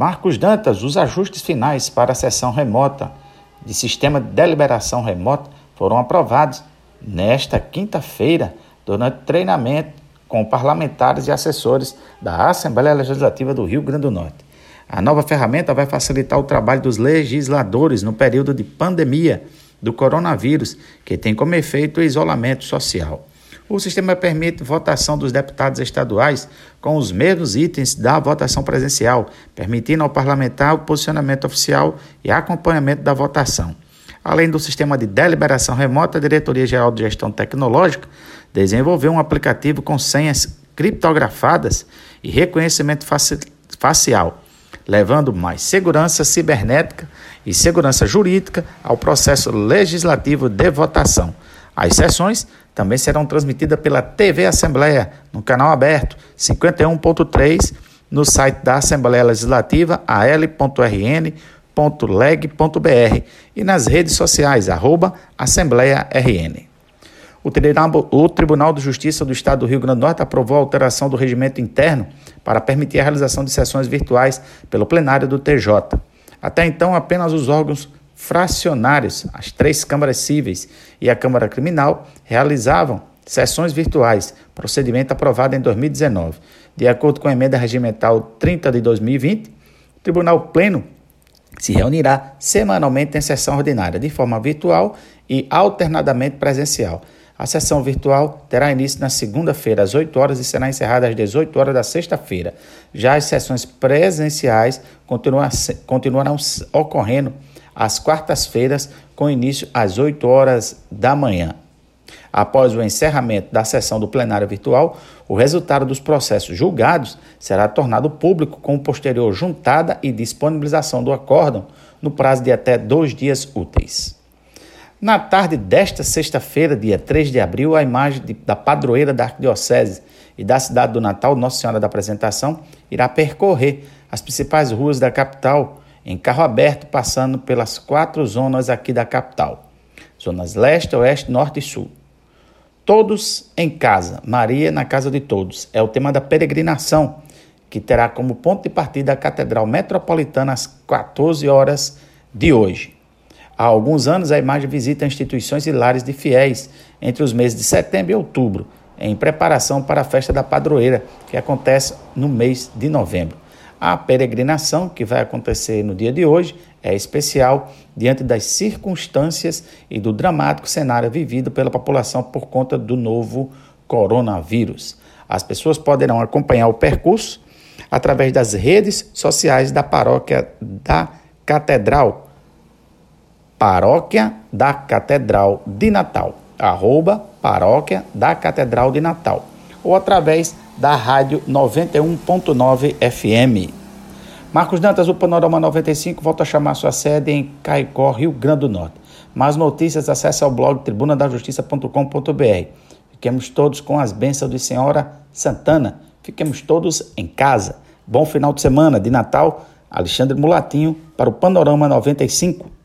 Marcos Dantas, os ajustes finais para a sessão remota de sistema de deliberação remota foram aprovados nesta quinta-feira durante treinamento com parlamentares e assessores da Assembleia Legislativa do Rio Grande do Norte. A nova ferramenta vai facilitar o trabalho dos legisladores no período de pandemia do coronavírus, que tem como efeito o isolamento social. O sistema permite votação dos deputados estaduais com os mesmos itens da votação presencial, permitindo ao parlamentar o posicionamento oficial e acompanhamento da votação. Além do sistema de deliberação remota, a Diretoria Geral de Gestão Tecnológica desenvolveu um aplicativo com senhas criptografadas e reconhecimento facial, levando mais segurança cibernética e segurança jurídica ao processo legislativo de votação. As sessões também serão transmitidas pela TV Assembleia, no canal aberto 51.3, no site da Assembleia Legislativa, al.rn.leg.br e nas redes sociais, arroba o Tribunal de Justiça do Estado do Rio Grande do Norte aprovou a alteração do regimento interno para permitir a realização de sessões virtuais pelo plenário do TJ. Até então, apenas os órgãos fracionários, as três câmaras cíveis e a Câmara Criminal, realizavam sessões virtuais, procedimento aprovado em 2019. De acordo com a emenda regimental 30 de 2020, o Tribunal Pleno se reunirá semanalmente em sessão ordinária, de forma virtual e alternadamente presencial. A sessão virtual terá início na segunda-feira, às 8 horas, e será encerrada às 18 horas da sexta-feira. Já as sessões presenciais continuarão ocorrendo às quartas-feiras, com início às 8 horas da manhã. Após o encerramento da sessão do plenário virtual, o resultado dos processos julgados será tornado público com posterior juntada e disponibilização do acórdão no prazo de até dois dias úteis. Na tarde desta sexta-feira, dia 3 de abril, a imagem de, da padroeira da Arquidiocese e da cidade do Natal, Nossa Senhora da Apresentação, irá percorrer as principais ruas da capital em carro aberto, passando pelas quatro zonas aqui da capital: zonas leste, oeste, norte e sul. Todos em casa, Maria na casa de todos, é o tema da peregrinação, que terá como ponto de partida a Catedral Metropolitana às 14 horas de hoje. Há alguns anos, a imagem visita instituições e lares de fiéis entre os meses de setembro e outubro, em preparação para a festa da padroeira, que acontece no mês de novembro. A peregrinação, que vai acontecer no dia de hoje, é especial diante das circunstâncias e do dramático cenário vivido pela população por conta do novo coronavírus. As pessoas poderão acompanhar o percurso através das redes sociais da paróquia da Catedral Paróquia da Catedral de Natal, arroba Paróquia da Catedral de Natal, ou através da rádio 91.9 FM. Marcos Dantas, o Panorama 95, volta a chamar sua sede em Caicó, Rio Grande do Norte. Mais notícias, acesse ao blog tribunadajustiça.com.br. Fiquemos todos com as bênçãos de Senhora Santana. Fiquemos todos em casa. Bom final de semana de Natal. Alexandre Mulatinho para o Panorama 95.